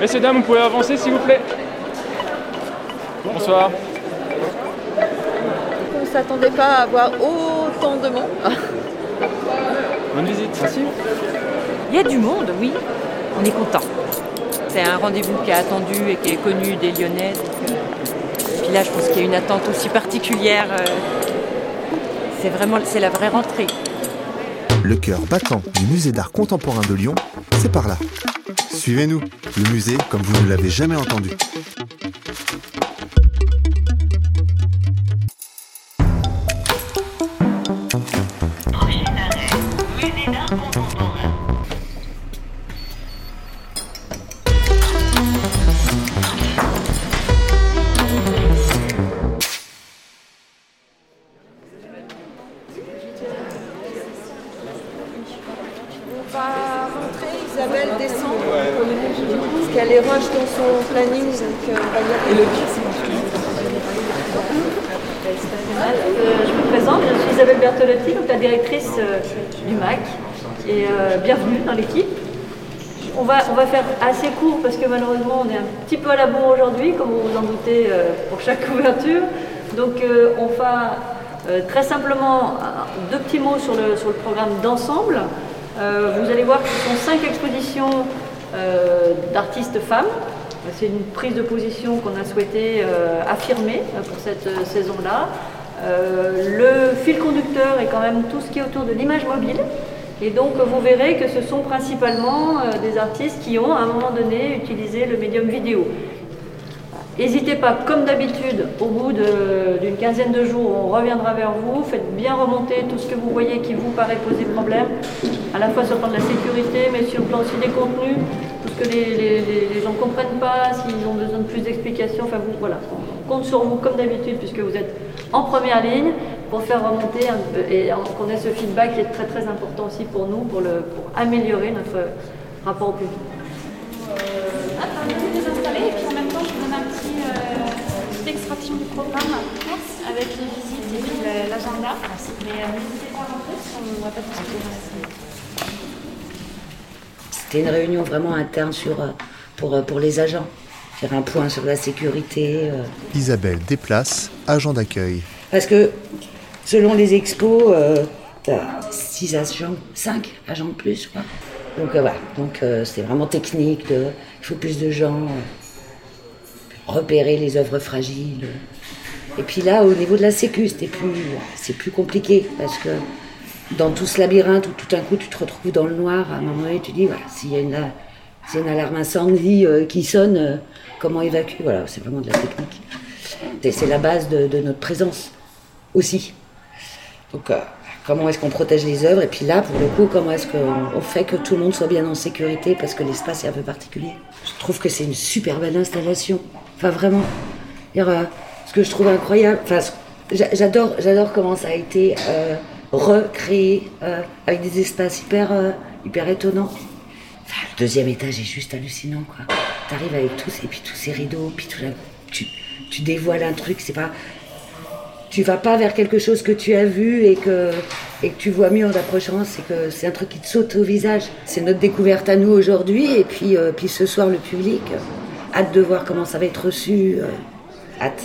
Messieurs, dames, vous pouvez avancer s'il vous plaît. Bonsoir. On ne s'attendait pas à avoir autant de monde. Bonne visite. Merci. Il y a du monde, oui. On est content. C'est un rendez-vous qui est attendu et qui est connu des Lyonnais. donc, euh, Puis là, je pense qu'il y a une attente aussi particulière. euh, C'est vraiment, c'est la vraie rentrée. Le cœur battant du musée d'art contemporain de Lyon, c'est par là. Suivez-nous, le musée comme vous ne l'avez jamais entendu. Isabelle descend. Parce qu'elle est rush dans son planning, donc euh, va y aller. Euh, je me présente, je suis Isabelle Bertolotti, donc la directrice euh, du MAC. Et euh, bienvenue dans l'équipe. On va, on va faire assez court parce que malheureusement on est un petit peu à la bourre aujourd'hui, comme vous vous en doutez euh, pour chaque couverture. Donc euh, on va euh, très simplement euh, deux petits mots sur le, sur le programme d'ensemble. Euh, vous allez voir que ce sont cinq expositions euh, d'artistes femmes. C'est une prise de position qu'on a souhaité euh, affirmer pour cette saison-là. Le fil conducteur est quand même tout ce qui est autour de l'image mobile. Et donc vous verrez que ce sont principalement des artistes qui ont à un moment donné utilisé le médium vidéo. N'hésitez pas, comme d'habitude, au bout d'une quinzaine de jours, on reviendra vers vous. Faites bien remonter tout ce que vous voyez qui vous paraît poser problème, à la fois sur le plan de la sécurité, mais sur le plan aussi des contenus, tout ce que les, gens ne comprennent pas, s'ils ont besoin de plus d'explications. Enfin, vous, voilà, on compte sur vous comme d'habitude, puisque vous êtes en première ligne, pour faire remonter et qu'on ait ce feedback qui est très très important aussi pour nous, pour améliorer notre rapport au public. Mais euh, n'hésitez pas à rentrer parce qu'on ne va pas tout dans C'était une réunion vraiment interne sur, euh, pour, euh, pour les agents. Faire un point sur la sécurité. euh. Isabelle Déplace, agent d'accueil. Parce que selon les expos, euh, t'as 6 agents, 5 agents de plus, crois. Donc euh, voilà, donc euh, c'est vraiment technique, de, il faut plus de gens, euh, repérer les œuvres fragiles. Et puis là, au niveau de la sécu, c'est plus compliqué parce que dans tout ce labyrinthe où tout d'un coup tu te retrouves dans le noir, à un moment donné tu dis, voilà, s'il y a une, alarme incendie euh, qui sonne, euh, comment évacuer? Voilà, c'est vraiment de la technique. C'est la base de, notre présence aussi. Donc, euh, comment est-ce qu'on protège les œuvres? Et puis là, pour le coup, comment est-ce qu'on on fait que tout le monde soit bien en sécurité parce que l'espace est un peu particulier Je trouve que c'est une super belle installation. Enfin, vraiment. Ce que je trouve incroyable, enfin, j'adore, j'adore comment ça a été euh, recréé euh, avec des espaces hyper, euh, hyper étonnants. Le deuxième étage est juste hallucinant, quoi. T'arrives avec tous, et puis tous ces rideaux, puis tout là, tu, tu dévoiles un truc, c'est pas. Tu vas pas vers quelque chose que tu as vu et que, et que tu vois mieux en approchant, c'est que c'est un truc qui te saute au visage. C'est notre découverte à nous aujourd'hui, et puis, puis ce soir, le public. hâte de voir comment ça va être reçu. hâte.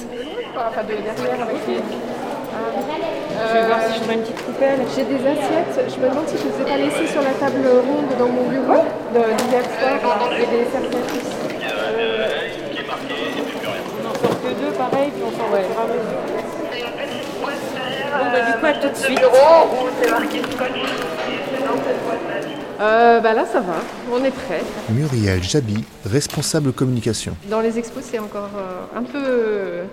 Enfin, de derrière avec les. Je vais voir si je trouve une petite coupelle. J'ai des assiettes. Je me demande si je ne les ai pas laissées sur la table ronde dans mon bureau de- d'hier soir et des serviettes aussi. On n'en sort que deux, pareil, puis on s'en va mesure. Bon, bah, du coup, à tout de suite. Euh, bah là, ça va. On est prêt. Muriel Jabi, responsable communication. Dans les expos, c'est encore euh, un peu euh,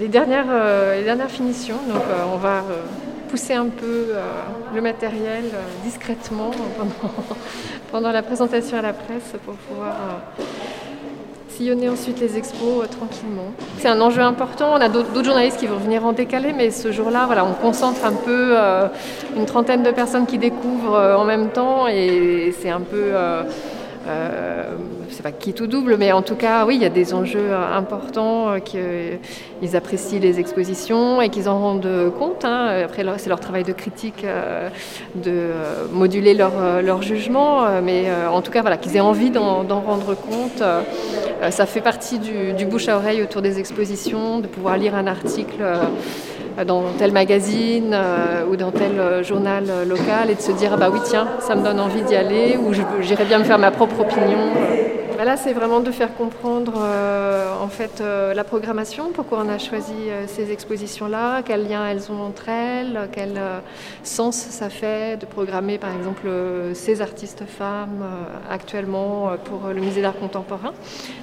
les, dernières, euh, les dernières finitions. Donc, euh, on va euh, pousser un peu le matériel discrètement pendant, la présentation à la presse pour pouvoir sillonner ensuite les expos tranquillement. C'est un enjeu important. On a d'autres journalistes qui vont venir en décalé, mais ce jour-là, voilà, on concentre un peu une trentaine de personnes qui découvrent en même temps et c'est un peu. Euh, euh, c'est pas qui tout double, mais en tout cas, oui, il y a des enjeux importants, euh, qu'ils apprécient les expositions et qu'ils en rendent compte. Hein. Après, c'est leur travail de critique euh, de moduler leur, leur jugement, mais en tout cas, voilà, qu'ils aient envie d'en rendre compte. ça fait partie du, bouche à oreille autour des expositions, de pouvoir lire un article dans tel magazine euh, ou dans tel euh, journal euh, local et de se dire ah bah oui tiens ça me donne envie d'y aller ou j'irai bien me faire ma propre opinion. Bah là c'est vraiment de faire comprendre en fait la programmation, pourquoi on a choisi ces expositions là, quels liens elles ont entre elles, quel sens ça fait de programmer par exemple ces artistes femmes actuellement pour le musée d'art contemporain.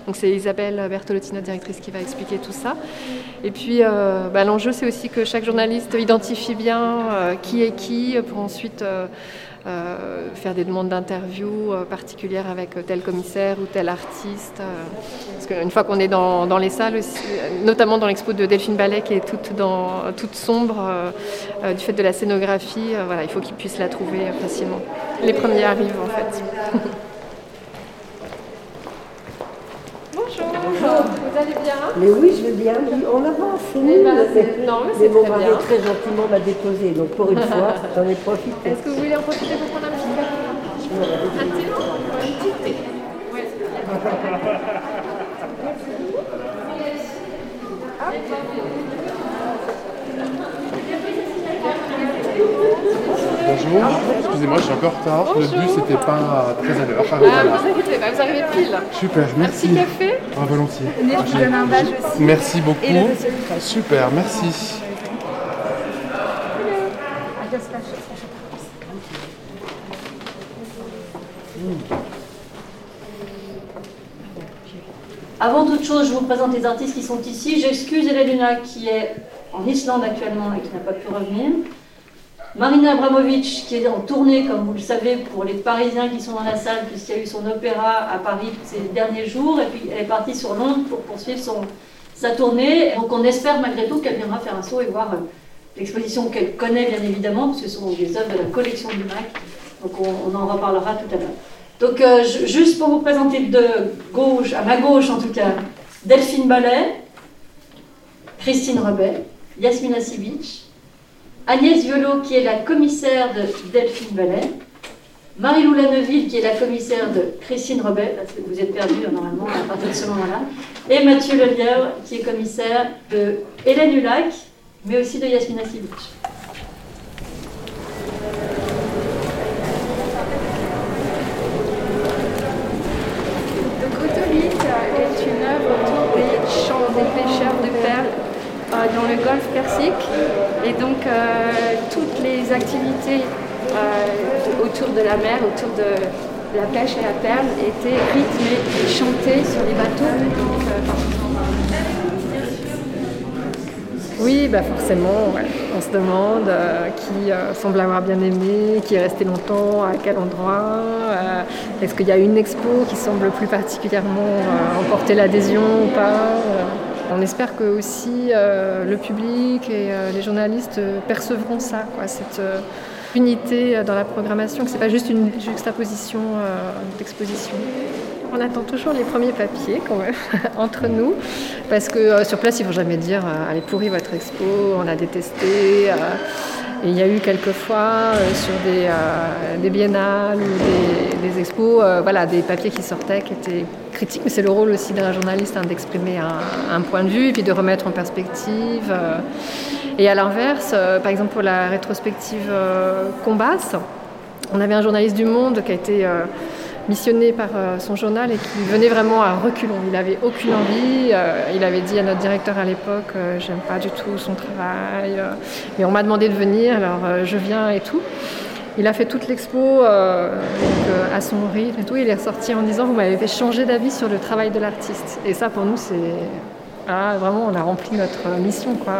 Donc c'est Isabelle Bertolotti, directrice, qui va expliquer tout ça. Et puis bah, l'enjeu c'est aussi que chaque journaliste identifie bien euh, qui est qui pour ensuite euh, euh, faire des demandes d'interview particulières avec tel commissaire ou tel artiste. parce qu'une fois qu'on est dans, les salles, notamment dans l'expo de Delphine Ballet qui est toute, dans, toute sombre du fait de la scénographie, voilà, il faut qu'ils puissent la trouver facilement. Les premiers arrivent en fait. Vous allez bien? Mais oui, je vais bien. On avance, c'est eh ben, Non, mais c'est mon mari très gentiment m'a déposé, donc pour une fois, j'en ai profité. Est-ce que vous voulez en profiter pour prendre un petit café Un petit thé. Oui. Bonjour, excusez-moi, je suis encore en retard. Le bus n'était pas très à l'heure. Ah, voilà. vous inquiétez pas, vous arrivez pile. Super, merci. Un petit café ah, volontiers. Venez, je vous donne un badge aussi. Merci beaucoup. Super, merci. Avant toute chose, je vous présente les artistes qui sont ici. J'excuse Hélène qui est en Islande actuellement et qui n'a pas pu revenir. Marina Abramovic, qui est en tournée, comme vous le savez, pour les Parisiens qui sont dans la salle, puisqu'il y a eu son opéra à Paris ces derniers jours, et puis elle est partie sur Londres pour poursuivre son, sa tournée. Donc on espère malgré tout qu'elle viendra faire un saut et voir euh, l'exposition qu'elle connaît bien évidemment, parce que ce sont des œuvres de la collection du MAC. Donc on, en reparlera tout à l'heure. Donc euh, juste pour vous présenter de gauche, à ma gauche en tout cas, Delphine Ballet, Christine Rebet, Yasmina Sibic, Agnès Violot, qui est la commissaire de Delphine Vallet, Marie-Lou Lanneville, qui est la commissaire de Christine Robet, parce que vous êtes perdu hein, normalement à partir de ce moment-là, et Mathieu Lelièvre, qui est commissaire de Hélène Hulac, mais aussi de Yasmina Sibic. Donc Autolite est une œuvre autour des champs des pêcheurs de perles euh, dans le golfe Persique. Et donc euh, toutes les activités euh, autour de la mer, autour de, la pêche et la perle étaient rythmées et chantées sur les bateaux. oui, bah forcément, on se demande qui semble avoir bien aimé, qui est resté longtemps, à quel endroit. Est-ce qu'il y a une expo qui semble plus particulièrement emporter l'adhésion ou pas on espère que aussi euh, le public et euh, les journalistes percevront ça, cette euh, unité dans la programmation, que ce n'est pas juste une juxtaposition d'exposition. On attend toujours les premiers papiers quand même, entre nous, parce que sur place, il ne faut jamais dire « allez pourri votre expo, on a détesté ». Et il y a eu quelques fois sur des, biennales ou des, expos, voilà, des papiers qui sortaient qui étaient mais c'est le rôle aussi d'un journaliste hein, d'exprimer un, point de vue et puis de remettre en perspective. Euh. Et à l'inverse, euh, par exemple pour la rétrospective euh, Combasse, on avait un journaliste du Monde qui a été missionné par son journal et qui venait vraiment à reculons. Il n'avait aucune envie. il avait dit à notre directeur à l'époque, j'aime pas du tout son travail, mais on m'a demandé de venir, alors je viens et tout. Il a fait toute l'expo euh, euh, à son rythme et tout. Il est ressorti en disant Vous m'avez fait changer d'avis sur le travail de l'artiste. Et ça, pour nous, c'est. Ah, vraiment, on a rempli notre mission. Quoi.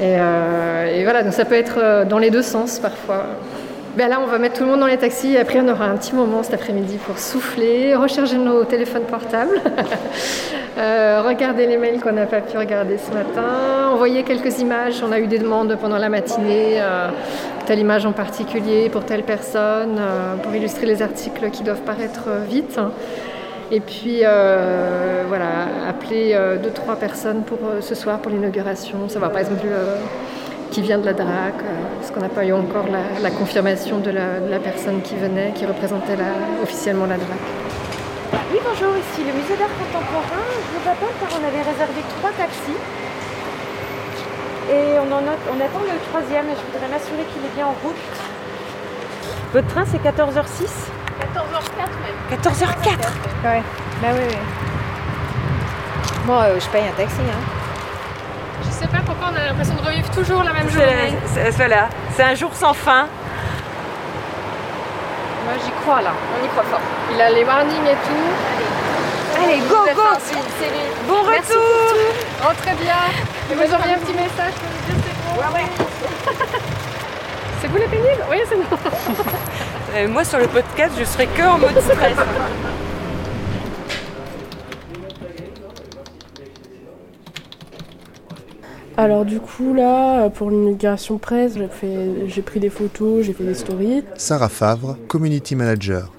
Et, euh, voilà, donc ça peut être dans les deux sens parfois. Ben là, on va mettre tout le monde dans les taxis après, on aura un petit moment cet après-midi pour souffler, recharger nos téléphones portables, regarder les mails qu'on n'a pas pu regarder ce matin, envoyer quelques images. On a eu des demandes pendant la matinée telle image en particulier, pour telle personne, euh, pour illustrer les articles qui doivent paraître vite. Et puis euh, voilà, appeler euh, deux, trois personnes pour euh, ce soir pour l'inauguration. Savoir par exemple qui vient de la DRAC, parce qu'on n'a pas eu encore la, confirmation de la, personne qui venait, qui représentait officiellement la DRAC? Oui, bonjour, ici le musée d'art contemporain. Je vous appelle car on avait réservé trois taxis. Et on, en a, on attend le troisième et je voudrais m'assurer qu'il est bien en route. Votre train, c'est 14h06 14h04 même. 14h04 Ouais, bah oui, oui. Bon, euh, je paye un taxi, hein. Je sais pas pourquoi on a l'impression de revivre toujours la même journée. Voilà, c'est un jour sans fin. Moi j'y crois là, on y croit fort. Il a les warnings et tout. Allez, go, go Bon Merci retour Rentrez bien. Et vous auriez un petit message pour nous dire c'est bon Ouais, ouais. c'est vous les pénibles Oui, c'est bon. Euh, moi sur le podcast, je serai que en mode stress. Alors du coup là, pour l'inauguration presse, j'ai, fait, j'ai pris des photos, j'ai fait des stories. Sarah Favre, Community Manager.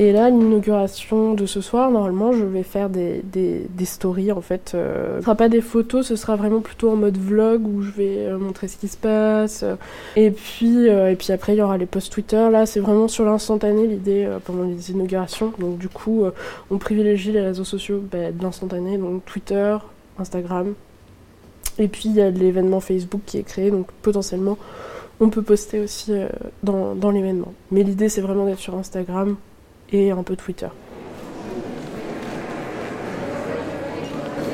Et là, l'inauguration de ce soir, normalement, je vais faire des, des, stories en fait. Euh, ce sera pas des photos, ce sera vraiment plutôt en mode vlog où je vais euh, montrer ce qui se passe. Et puis, euh, et puis après, il y aura les posts Twitter. Là, c'est vraiment sur l'instantané l'idée euh, pendant les inaugurations. Donc du coup, on privilégie les réseaux sociaux bah, de l'instantané, donc Twitter, Instagram. Et puis il y a l'événement Facebook qui est créé, donc potentiellement on peut poster aussi dans, dans l'événement. Mais l'idée c'est vraiment d'être sur Instagram et un peu Twitter.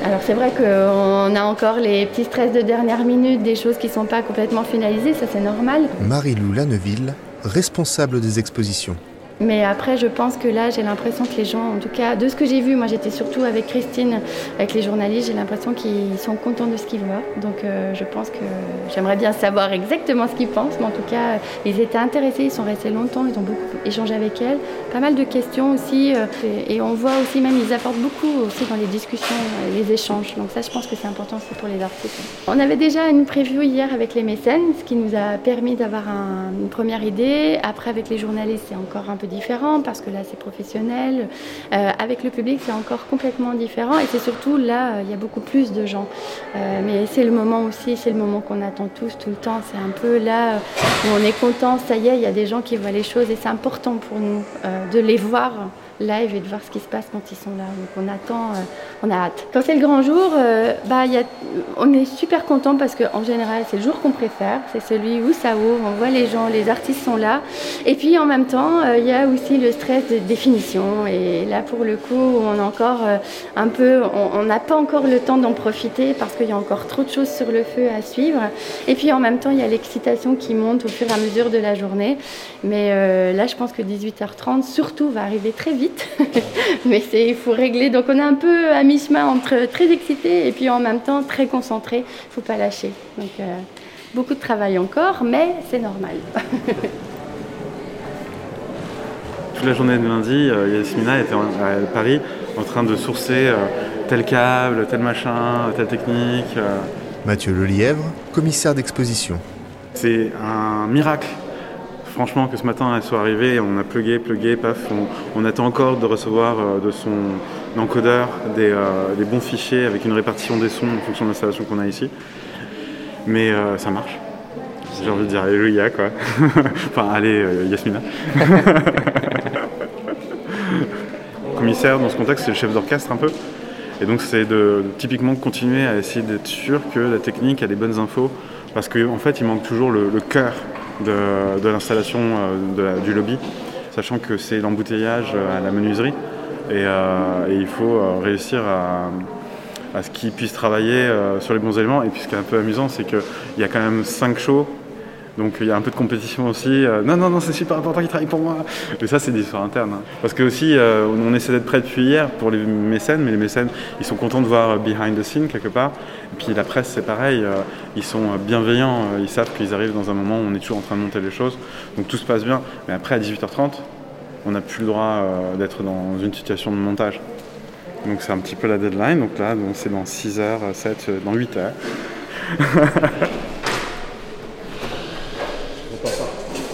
Alors c'est vrai qu'on a encore les petits stress de dernière minute, des choses qui ne sont pas complètement finalisées, ça c'est normal. Marie-Lou Lanneville, responsable des expositions. Mais après, je pense que là, j'ai l'impression que les gens, en tout cas, de ce que j'ai vu, moi j'étais surtout avec Christine, avec les journalistes, j'ai l'impression qu'ils sont contents de ce qu'ils voient. Donc euh, je pense que j'aimerais bien savoir exactement ce qu'ils pensent, mais en tout cas, ils étaient intéressés, ils sont restés longtemps, ils ont beaucoup échangé avec elle. Pas mal de questions aussi, euh, et, on voit aussi même, ils apportent beaucoup aussi dans les discussions, les échanges. Donc ça, je pense que c'est important aussi pour les artistes. On avait déjà une preview hier avec les mécènes, ce qui nous a permis d'avoir un, une première idée. Après, avec les journalistes, c'est encore un peu différent parce que là c'est professionnel. Euh, avec le public c'est encore complètement différent et c'est surtout là il y a beaucoup plus de gens. Euh, mais c'est le moment aussi, c'est le moment qu'on attend tous tout le temps. C'est un peu là où on est content, ça y est, il y a des gens qui voient les choses et c'est important pour nous euh, de les voir live et de voir ce qui se passe quand ils sont là. Donc on attend, euh, on a hâte. Quand c'est le grand jour, euh, bah, y a, on est super content parce qu'en général c'est le jour qu'on préfère, c'est celui où ça ouvre, on voit les gens, les artistes sont là. Et puis en même temps, il euh, y a aussi le stress de définition. Et là pour le coup, on a encore un peu, on n'a pas encore le temps d'en profiter parce qu'il y a encore trop de choses sur le feu à suivre. Et puis en même temps, il y a l'excitation qui monte au fur et à mesure de la journée. Mais là, je pense que 18h30 surtout va arriver très vite mais il faut régler. Donc on est un peu à mi-chemin entre très excité et puis en même temps très concentré. Il ne faut pas lâcher. Donc euh, beaucoup de travail encore, mais c'est normal. Toute la journée de lundi, euh, Yasmina était à Paris en train de sourcer euh, tel câble, tel machin, telle technique. Mathieu Lelièvre, commissaire d'exposition. C'est un miracle franchement que ce matin elle soit arrivée, on a plugué, plugué, paf, on, attend encore de recevoir euh, de son encodeur des, euh, des, bons fichiers avec une répartition des sons en fonction de l'installation qu'on a ici. Mais euh, ça marche. J'ai envie de dire Alléluia quoi. enfin allez Yasmina. Commissaire dans ce contexte c'est le chef d'orchestre un peu. Et donc c'est de, typiquement continuer à essayer d'être sûr que la technique a des bonnes infos parce qu'en en fait il manque toujours le, le cœur de, l'installation euh, du lobby, sachant que c'est l'embouteillage à la menuiserie. Et, euh, il faut euh, réussir à, ce qu'ils puissent travailler euh, sur les bons éléments. Et puis ce qui est un peu amusant, c'est qu'il y a quand même 5 shows. Donc il y a un peu de compétition aussi. Euh, non, non, non, c'est super important qu'ils travaillent pour moi. Mais ça, c'est des histoires internes. Hein. Parce que aussi, euh, on essaie d'être prêt depuis hier pour les mécènes, mais les mécènes, ils sont contents de voir behind the scene quelque part. Et puis la presse, c'est pareil. Euh, ils sont bienveillants. ils savent qu'ils arrivent dans un moment où on est toujours en train de monter les choses. Donc tout se passe bien. Mais après, à 18h30, on n'a plus le droit d'être dans une situation de montage. Donc c'est un petit peu la deadline. Donc là, c'est dans 6 heures, 7, dans 8 heures.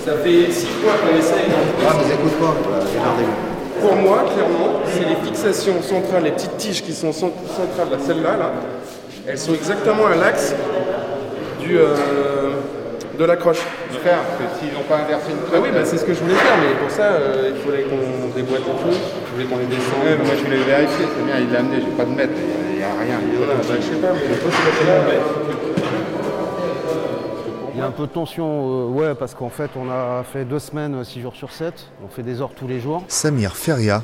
Ça fait six fois qu'on essaye. Ah, mais écoute pas, regardez-vous. Pour moi, clairement, c'est les fixations centrales, les petites tiges qui sont cent- centrales, là, celles-là, là, elles sont exactement à l'axe du, euh, de l'accroche. Faire, parce que s'ils n'ont pas inversé une Ah oui, bah, c'est ce que je voulais faire, mais pour ça, euh, il fallait qu'on déboîte le truc, je voulais qu'on les descende. Ouais, mais moi je voulais vérifier, c'est bien, il l'a amené, j'ai pas de mètre, il n'y a rien. Voilà, bah, je sais pas, mais toi, c'est là, mais... Il y a un peu de tension, euh, ouais, parce qu'en fait, on a fait deux semaines, 6 jours sur 7. On fait des heures tous les jours. Samir Feria,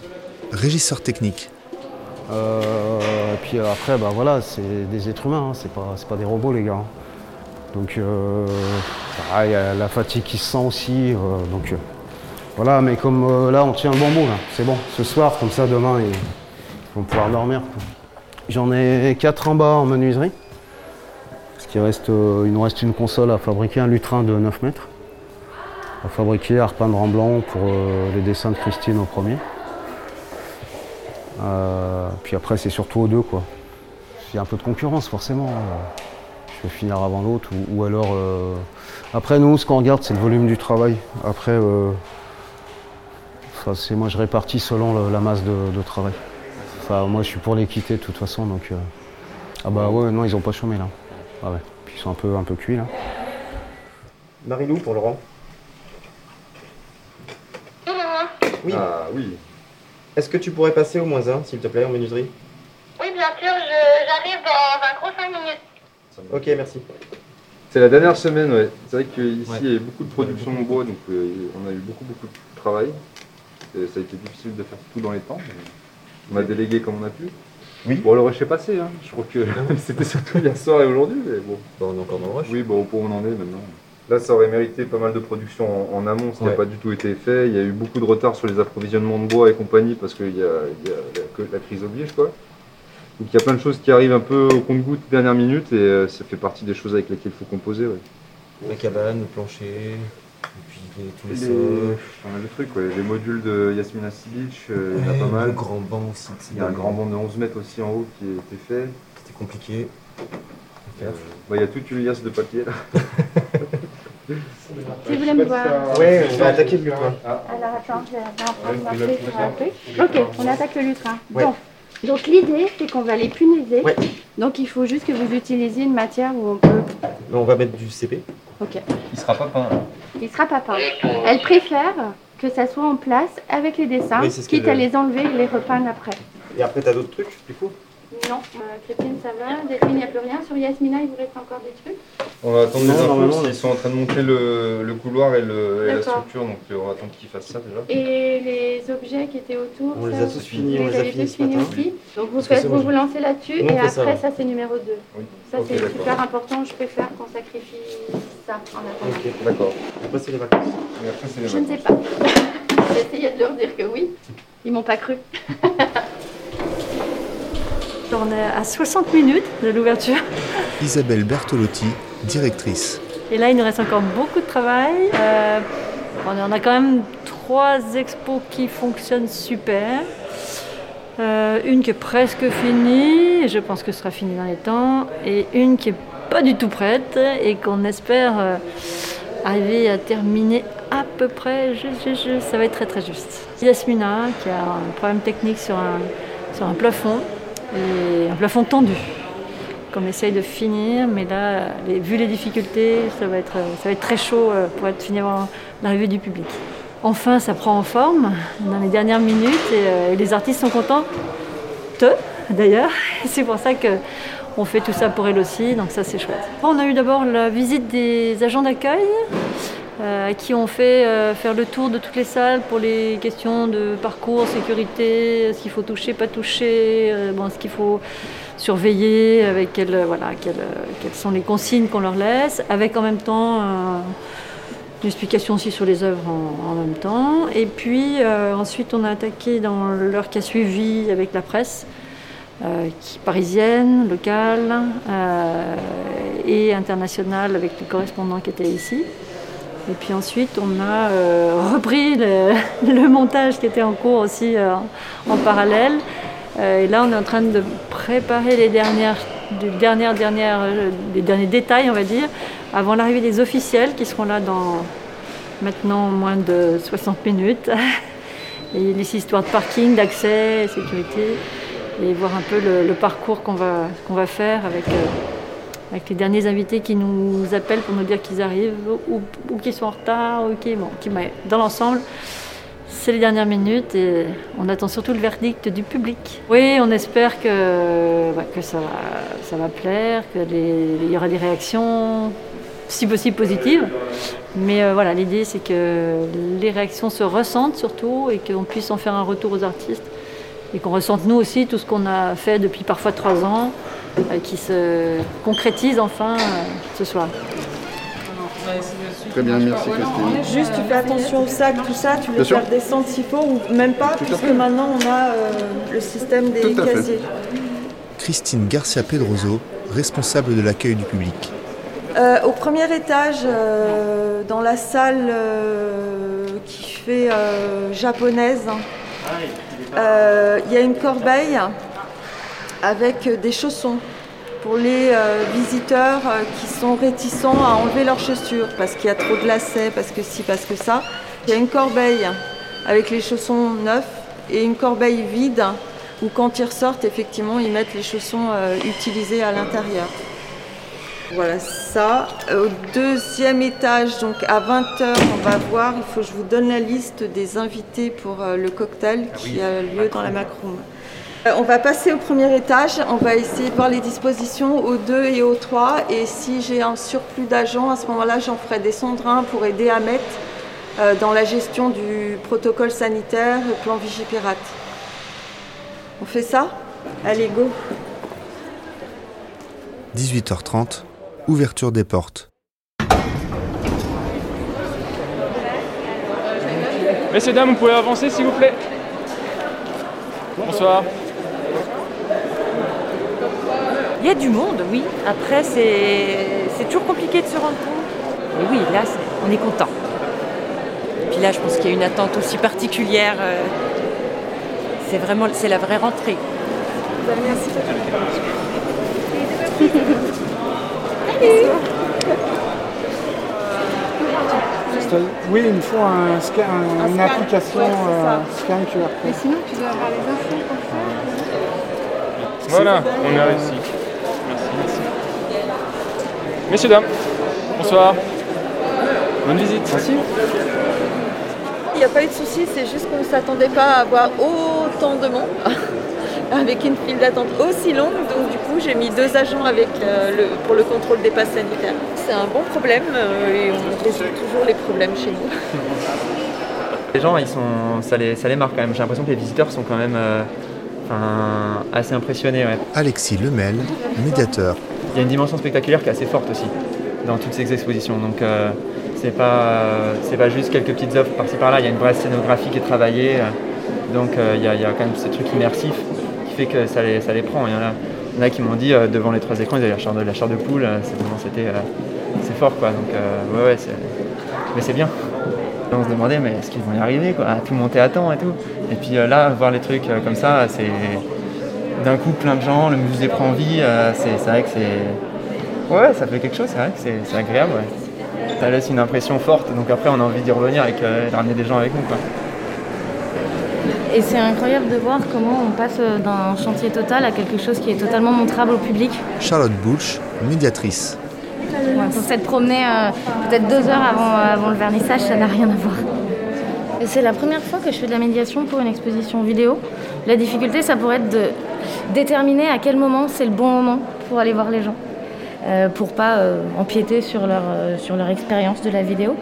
régisseur technique. Euh, et puis après, bah voilà, c'est des êtres humains, hein, c'est pas, c'est pas des robots, les gars. hein. Donc, euh, ah, il y a la fatigue qui se sent aussi. euh, donc, euh, voilà, mais comme euh, là, on tient le bon bout, là, c'est bon. Ce soir, comme ça, demain, ils vont pouvoir dormir. quoi. J'en ai quatre en bas en menuiserie. Euh, il nous reste une console à fabriquer, un lutrin de 9 mètres. À fabriquer, à repeindre en blanc pour euh, les dessins de Christine au premier. Euh, puis après, c'est surtout aux deux, quoi. Il y a un peu de concurrence, forcément. Je vais finir avant l'autre. Ou, alors. Après, nous, ce qu'on regarde, c'est le volume du travail. Après, c'est moi, je répartis selon la masse de, travail. Enfin, moi, je suis pour l'équité, de toute façon. Donc, Ah, bah ouais, non, ils ont pas chômé, là. Ah ouais. Puis ils sont un peu, un peu cuits, là. Marilou pour Laurent. Oui. Ah oui. Est-ce que tu pourrais passer au moins un, s'il te plaît, en menuiserie? Oui, bien sûr, j'arrive dans un gros 5 minutes. Ok, merci. C'est la dernière semaine, ouais. C'est vrai qu'ici, il y a beaucoup de production en bois, donc euh, on a eu beaucoup, beaucoup de travail. Et ça a été difficile de faire tout dans les temps. mais On a délégué comme on a pu. Oui. Bon, le rush est passé, hein. je crois que c'était surtout hier soir et aujourd'hui, mais bon. on est encore dans le rush. Oui, bon, au point où on en est maintenant. Là, ça aurait mérité pas mal de production en, en amont, ce qui n'a Ouais. pas du tout été fait. Il y a eu beaucoup de retard sur les approvisionnements de bois et compagnie parce qu'il y y a la, que la crise oblige, quoi. Donc il y a plein de choses qui arrivent un peu au compte-goutte dernière minute et euh, ça fait partie des choses avec lesquelles il faut composer. Ouais. La cabane, le plancher, les- tous les, Les, sols. pas mal de trucs, ouais. les modules de Yasmina Sibic, euh, il y en a Ouais, pas mal. le grand banc aussi, Il y a un grand banc de 11 mètres aussi en haut qui a été fait. C'était compliqué. faire. Bah, il y a toute une liasse de papier là. Si vous voulez me voir. Ouais, on va attaquer le lutrin. Ah. Alors attends, je vais Ouais, sur fait un truc. Ok, on attaque le lutrin. Ouais. Donc, donc l'idée, c'est qu'on va les punaiser. Donc il faut juste que vous utilisiez une matière où on peut... On va mettre du CP. Ok. Il sera pas peint là. Il sera pas peint. Elle préfère que ça soit en place avec les dessins, Oui, c'est ce quitte à je- les enlever et les repeindre après. Et après, t'as d'autres trucs, du coup? Non, euh, Christine, ça va. Delphine, il n'y a plus rien. Sur Yasmina, il vous reste encore des trucs? On va attendre Non, les infos normalement, parce on- qu'ils sont en train de monter le, le couloir et, le, et la D'accord. structure, donc euh, on va attendre qu'ils fassent ça déjà. Et les objets qui étaient autour, On les ça, a tous finis, vous on les a avez finis tous ce finis matin. aussi. Donc vous, Parce que faites, c'est vous bon, vous lancez là-dessus Nous, on et fait ça, après ouais. ça, c'est numéro 2. Ça Ok, c'est d'accord. super important, je préfère qu'on sacrifie ça en attendant. Ok, d'accord. Après, c'est les vacances. Et après, c'est les Je ne sais pas. J'ai essayé de leur dire que oui. Ils m'ont pas cru. On est à 60 minutes de l'ouverture. Isabelle Bertolotti, directrice. Et là, il nous reste encore beaucoup de travail. Euh, on a quand même trois expos qui fonctionnent super. Euh, une qui est presque finie, et je pense que ce sera fini dans les temps, et une qui est pas du tout prête et qu'on espère euh, arriver à terminer à peu près. Juste, juste, juste. ça va être très très juste. Yasmina qui a un problème technique sur un, sur un plafond, et un plafond tendu qu'on essaye de finir, mais là, vu les difficultés, ça va être, ça va être très chaud euh, pour être fini avant l'arrivée du public. Enfin, ça prend en forme dans les dernières minutes et, euh, et les artistes sont contents. Te, d'ailleurs. C'est pour ça que on fait tout ça pour elle aussi, donc ça c'est chouette. On a eu d'abord la visite des agents d'accueil euh, qui ont fait euh, faire le tour de toutes les salles pour les questions de parcours, sécurité, ce qu'il faut toucher, pas toucher, euh, ce qu'il faut surveiller, avec quelles, euh, voilà, quelles, sont les consignes qu'on leur laisse, avec en même temps une explication aussi sur les œuvres en, en même temps. Et puis ensuite on a attaqué dans l'heure qui a suivi avec la presse. Euh, parisienne, locale euh, et internationale avec les correspondants qui étaient ici. Et puis ensuite, on a euh, repris le, montage qui était en cours aussi en parallèle. Et là, on est en train de préparer les dernières, les dernières, dernières, les derniers détails, on va dire, avant l'arrivée des officiels qui seront là dans maintenant moins de 60 minutes. Et les histoires de parking, d'accès, sécurité, et voir un peu le, parcours qu'on va, qu'on va faire avec, euh, avec les derniers invités qui nous appellent pour nous dire qu'ils arrivent ou, qu'ils sont en retard. Ou qui, bon, dans l'ensemble, c'est les dernières minutes et on attend surtout le verdict du public. Oui, on espère que, bah, que ça, va, ça va plaire, qu'il y aura des réactions, si possible positives. Mais euh, voilà, l'idée c'est que les réactions se ressentent surtout et qu'on puisse en faire un retour aux artistes et qu'on ressente nous aussi tout ce qu'on a fait depuis parfois trois ans euh, qui se concrétise enfin euh, ce soir. Très bien, merci Christine. Juste, tu fais attention au sac, tout ça, tu sûr. faire descendre s'il faut, ou même pas, Tout puisque maintenant on a euh, le système des casiers. Christine Garcia Pedroso, responsable de l'accueil du public. Euh, au premier étage, euh, dans la salle euh, qui fait euh, japonaise, euh, il y a une corbeille avec des chaussons pour les euh, visiteurs euh, qui sont réticents à enlever leurs chaussures parce qu'il y a trop de lacets, parce que si, parce que ça. Il y a une corbeille avec les chaussons neufs et une corbeille vide où quand ils ressortent, effectivement, ils mettent les chaussons euh, utilisés à l'intérieur. Voilà ça. Au deuxième étage, donc à 20h, on va voir, il faut que je vous donne la liste des invités pour euh, le cocktail qui a lieu dans la Macroom. Euh, On va passer au premier étage, on va essayer de voir les dispositions au 2 et au 3 et si j'ai un surplus d'agents, à ce moment-là j'en ferai descendre un pour aider à mettre euh, dans la gestion du protocole sanitaire, le plan Vigipirate. On fait ça? Allez, go 18h30, ouverture des portes. Messieurs, dames, vous pouvez avancer s'il vous plaît Bonsoir. Il y a du monde, oui. Après, c'est c'est toujours compliqué de se rendre compte. Mais oui, là, on est content. Et puis là, je pense qu'il y a une attente aussi particulière. euh, C'est vraiment, c'est la vraie rentrée. Oui, il me faut un scan, un- Un une scan, application ouais, euh, scan QR. Mais sinon, tu dois avoir les infos pour ça. Voilà, on a réussi. Merci, merci. Messieurs, dames, bonsoir. Bonne visite. Merci. Il n'y a pas eu de souci, c'est juste qu'on ne s'attendait pas à avoir autant de monde, avec une file d'attente aussi longue. Donc du coup, j'ai mis deux agents avec euh, le, pour le contrôle des passes sanitaires. C'est un bon problème euh, et on résout toujours les problèmes chez nous. Les gens, ils sont, ça, les, ça les marque quand même. J'ai l'impression que les visiteurs sont quand même euh, enfin, assez impressionnés. ouais. Alexis Lemel, médiateur. Il y a une dimension spectaculaire qui est assez forte aussi dans toutes ces expositions. Donc euh, c'est pas, c'est pas juste quelques petites œuvres par-ci par-là. Il y a une vraie scénographie qui est travaillée. donc euh, il, y a, il y a quand même ce truc immersif que ça les, ça les prend. Il y en a, qui m'ont dit euh, devant les trois écrans, ils avaient la chair de, la chair de poule. euh, c'est c'était, euh, c'est fort quoi. Donc ouais, ouais, c'est, mais c'est bien. On se demandait mais est-ce qu'ils vont y arriver quoi, tout monter à temps et tout. Et puis là, voir les trucs comme ça, c'est d'un coup plein de gens, le musée prend vie, c'est, c'est vrai que c'est. Ouais, ça fait quelque chose, c'est vrai que c'est, agréable. Ça laisse une impression forte, donc après on a envie d'y revenir et de ramener des gens avec nous. Quoi. Et c'est incroyable de voir comment on passe d'un chantier total à quelque chose qui est totalement montrable au public. Charlotte Bouch, médiatrice. Ouais, pour s'être promené euh, peut-être deux heures avant, avant le vernissage, ça n'a rien à voir. C'est la première fois que je fais de la médiation pour une exposition vidéo. La difficulté, ça pourrait être de déterminer à quel moment c'est le bon moment pour aller voir les gens, euh, pour pas euh, empiéter sur leur, euh, sur leur expérience de la vidéo.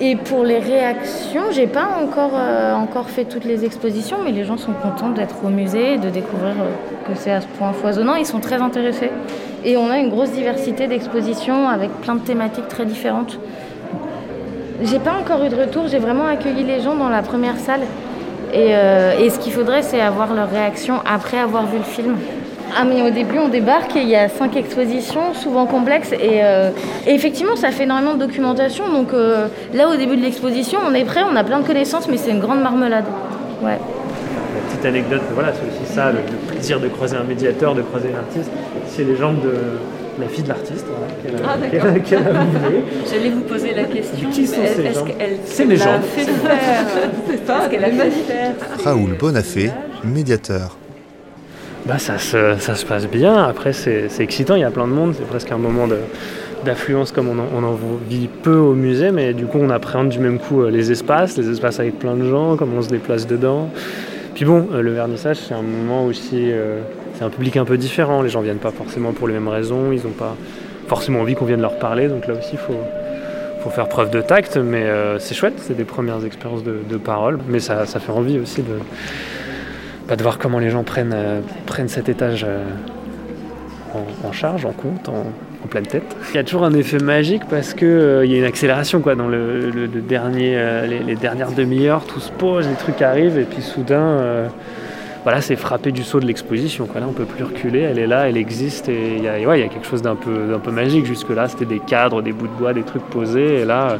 Et pour les réactions, j'ai pas encore, euh, encore fait toutes les expositions, mais les gens sont contents d'être au musée et de découvrir euh, que c'est à ce point foisonnant. Ils sont très intéressés. Et on a une grosse diversité d'expositions avec plein de thématiques très différentes. J'ai pas encore eu de retour, j'ai vraiment accueilli les gens dans la première salle. Et, euh, et ce qu'il faudrait, c'est avoir leur réaction après avoir vu le film. Ah mais au début on débarque et il y a cinq expositions, souvent complexes et, euh, et effectivement ça fait énormément de documentation donc euh, là au début de l'exposition on est prêt, on a plein de connaissances mais c'est une grande marmelade. Ouais. La petite anecdote, voilà, c'est aussi ça, le, le plaisir de croiser un médiateur, de croiser un artiste, c'est les gens de, la fille de l'artiste, voilà, qu'elle a, Ah, a- a. J'allais vous poser la question. Qui sont ces gens qu'elle C'est mes gens. fait faire C'est ça, est-ce qu'elle a fait faire Raoul Bonafé, médiateur. Bah, ça, se, ça se passe bien. Après, c'est excitant. Il y a plein de monde. C'est presque un moment d'affluence comme on en, on en vit peu au musée. Mais du coup, on appréhende du même coup euh, les espaces, les espaces avec plein de gens, comment on se déplace dedans. Puis bon, euh, le vernissage, c'est un moment aussi. euh, c'est un public un peu différent. Les gens viennent pas forcément pour les mêmes raisons. Ils n'ont pas forcément envie qu'on vienne leur parler. Donc là aussi, il faut, faut faire preuve de tact. Mais c'est chouette. C'est des premières expériences de, de parole. Mais ça, ça fait envie aussi de de voir comment les gens prennent, euh, cet étage euh, en, charge, en compte, en, pleine tête. Il y a toujours un effet magique parce qu'il il y a une accélération quoi, dans euh, les, dernières demi-heures, tout se pose, les trucs arrivent et puis soudain, euh, voilà, c'est frappé du saut de l'exposition. Quoi. Là, on peut plus reculer, elle est là, elle existe et il y a, quelque chose d'un peu, d'un peu magique. Jusque-là, c'était des cadres, des bouts de bois, des trucs posés et là, euh,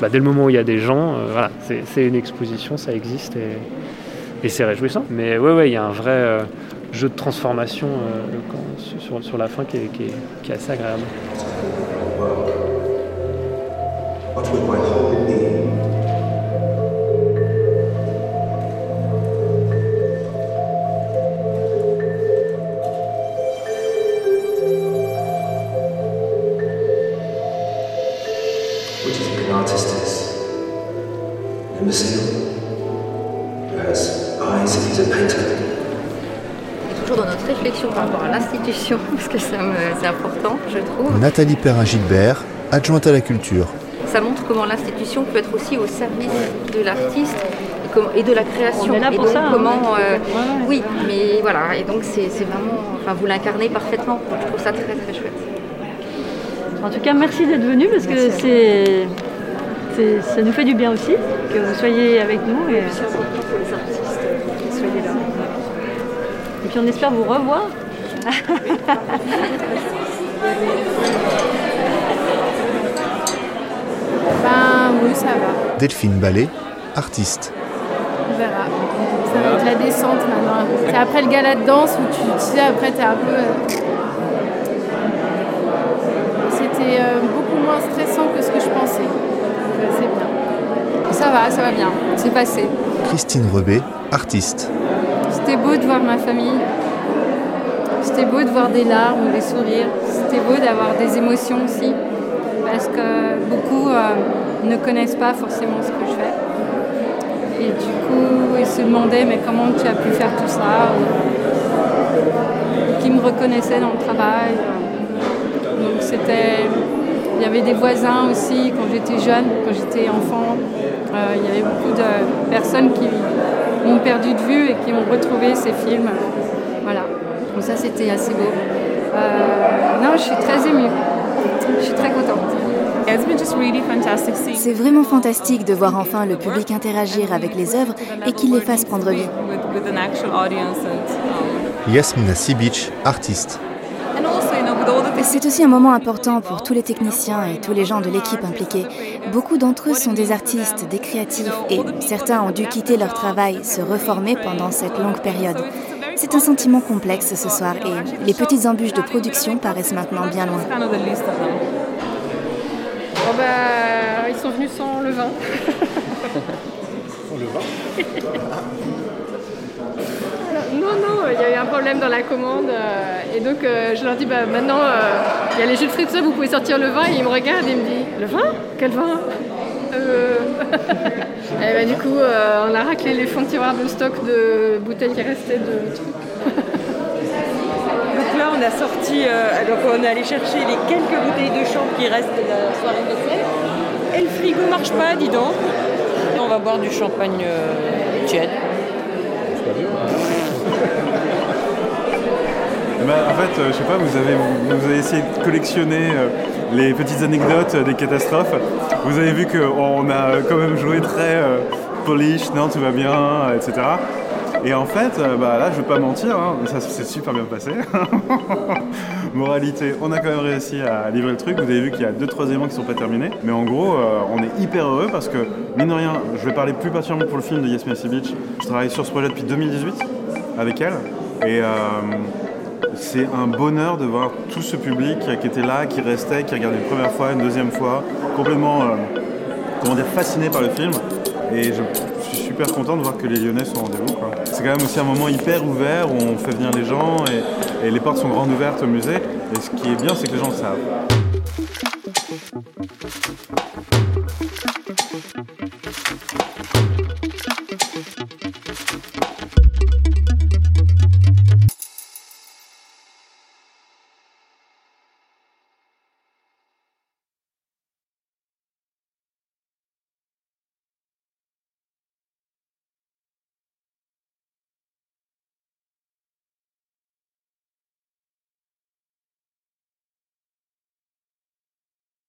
bah, dès le moment où il y a des gens, euh, c'est, c'est une exposition, ça existe et c'est réjouissant. Mais ouais, ouais, il y a un vrai euh, jeu de transformation euh, sur, sur la fin qui est- qui est assez agréable. Que c'est important, je trouve. Nathalie Perrin-Gilbert, adjointe à la culture. Ça montre comment l'institution peut être aussi au service de l'artiste et, de la création. On est là et pour donc, ça, hein. comment, euh, Ouais. Oui, mais voilà, et donc c'est vraiment, enfin vous l'incarnez parfaitement. Je trouve ça très très chouette. En tout cas, merci d'être venu parce que c'est, ça nous fait du bien aussi que vous soyez avec nous. Et c'est important pour les artistes vous soyez là. Et puis on espère vous revoir. Ben oui, ça va. Delphine Ballet, artiste. On verra. Ça va être la descente maintenant. C'est après le gala de danse où tu, tu sais, après t'es un peu. euh, C'était euh, beaucoup moins stressant que ce que je pensais. C'est bien. Ça va, ça va bien. C'est passé. Christine Rebet, artiste. C'était beau de voir ma famille. C'était beau de voir des larmes des sourires. C'était beau d'avoir des émotions aussi. Parce que beaucoup euh, ne connaissent pas forcément ce que je fais. Et du coup, ils se demandaient mais comment tu as pu faire tout ça? Ou Qui me reconnaissaient dans le travail? Donc c'était. Il y avait des voisins aussi quand j'étais jeune, quand j'étais enfant. Euh, il y avait beaucoup de personnes qui m'ont perdu de vue et qui ont retrouvé ces films. Donc ça c'était assez beau. Euh, non, je suis très émue. Je suis très contente. C'est vraiment fantastique de voir enfin le public interagir avec les œuvres et qu'il les fasse prendre vie. Yasmina Sibic, artiste. C'est aussi un moment important pour tous les techniciens et tous les gens de l'équipe impliqués. Beaucoup d'entre eux sont des artistes, des créatifs et certains ont dû quitter leur travail, se reformer pendant cette longue période. C'est un sentiment complexe ce soir et les petites embûches de production paraissent maintenant bien loin. Bon bah, ils sont venus sans le vin. le vin Non, non, il y a eu un problème dans la commande. euh, et donc, euh, je leur dis, bah, maintenant, euh, il y a les jus de fruits, tout ça, vous pouvez sortir le vin. Et ils me regardent et ils me disent, le vin? Quel vin? Euh, et bah, du coup, euh, on a raclé les fonds de tiroir de stock de bouteilles qui restaient de trucs. Donc là, on a sorti, euh, donc on est allé chercher les quelques bouteilles de champ qui restent de la soirée vaisselle. Et le frigo marche pas, dis donc. Et on va boire du champagne euh, tiède. Eh ben, en fait, euh, je sais pas, vous avez, vous avez essayé de collectionner euh, les petites anecdotes euh, des catastrophes. Vous avez vu qu'on a quand même joué très euh, polish, non, tout va bien, euh, etc. Et en fait, euh, bah, là, je vais pas mentir, hein, ça s'est super bien passé. Moralité, on a quand même réussi à livrer le truc. Vous avez vu qu'il y a deux, trois éléments qui sont pas terminés. Mais en gros, on est hyper heureux parce que, mine de rien, je vais parler plus particulièrement pour le film de Yasmina Beach. Je travaille sur ce projet depuis 2018 avec elle. Et, euh, c'est un bonheur de voir tout ce public qui était là, qui restait, qui regardait une première fois, une deuxième fois, complètement euh, comment dire, fasciné par le film. Et je, suis super content de voir que les Lyonnais sont au rendez-vous. C'est quand même aussi un moment hyper ouvert où on fait venir les gens et, et les portes sont grandes ouvertes au musée. Et ce qui est bien, c'est que les gens le savent.